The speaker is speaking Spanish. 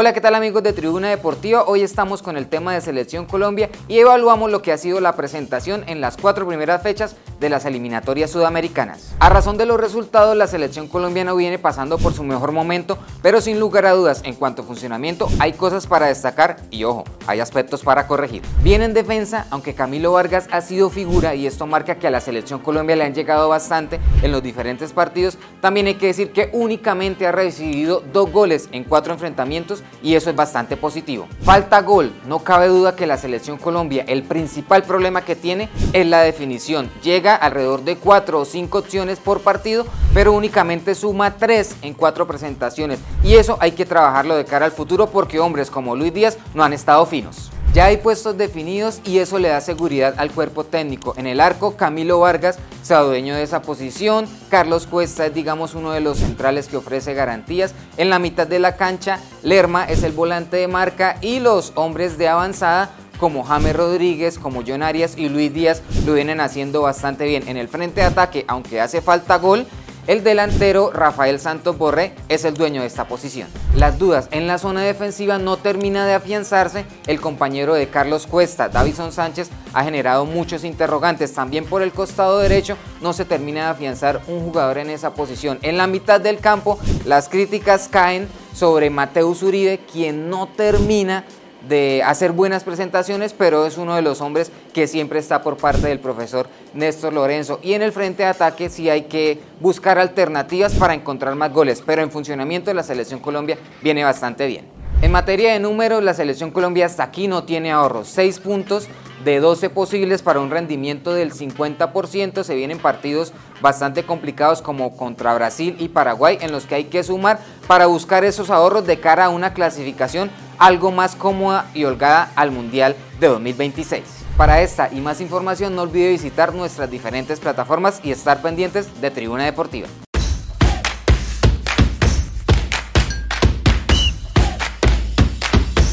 Hola, ¿qué tal amigos de Tribuna Deportiva? Hoy estamos con el tema de Selección Colombia y evaluamos lo que ha sido la presentación en las cuatro primeras fechas de las eliminatorias sudamericanas. A razón de los resultados, la Selección colombiana viene pasando por su mejor momento, pero sin lugar a dudas, en cuanto a funcionamiento, hay cosas para destacar y ojo, hay aspectos para corregir. Bien en defensa, aunque Camilo Vargas ha sido figura y esto marca que a la Selección Colombia le han llegado bastante en los diferentes partidos, también hay que decir que únicamente ha recibido dos goles en cuatro enfrentamientos y eso es bastante positivo. Falta gol, no cabe duda que la selección Colombia el principal problema que tiene es la definición. Llega alrededor de 4 o 5 opciones por partido, pero únicamente suma 3 en 4 presentaciones y eso hay que trabajarlo de cara al futuro porque hombres como Luis Díaz no han estado Ya hay puestos definidos y eso le da seguridad al cuerpo técnico. En el arco, Camilo Vargas se dueño de esa posición. Carlos Cuesta es, digamos, uno de los centrales que ofrece garantías. En la mitad de la cancha, Lerma es el volante de marca y los hombres de avanzada como James Rodríguez, como John Arias y Luis Díaz lo vienen haciendo bastante bien. En el frente de ataque, aunque hace falta gol, el delantero Rafael Santos Borré es el dueño de esta posición. Las dudas en la zona defensiva no termina de afianzarse. El compañero de Carlos Cuesta, Davison Sánchez, ha generado muchos interrogantes. También por el costado derecho no se termina de afianzar un jugador en esa posición. En la mitad del campo las críticas caen sobre Mateus Uribe, quien no termina de hacer buenas presentaciones, pero es uno de los hombres que siempre está por parte del profesor Néstor Lorenzo. Y en el frente de ataque sí hay que buscar alternativas para encontrar más goles, pero en funcionamiento la selección Colombia viene bastante bien. En materia de números, la selección Colombia hasta aquí no tiene ahorros, 6 puntos de 12 posibles para un rendimiento del 50%. Se vienen partidos bastante complicados como contra Brasil y Paraguay en los que hay que sumar para buscar esos ahorros de cara a una clasificación algo más cómoda y holgada al Mundial de 2026. Para esta y más información no olvide visitar nuestras diferentes plataformas y estar pendientes de Tribuna Deportiva.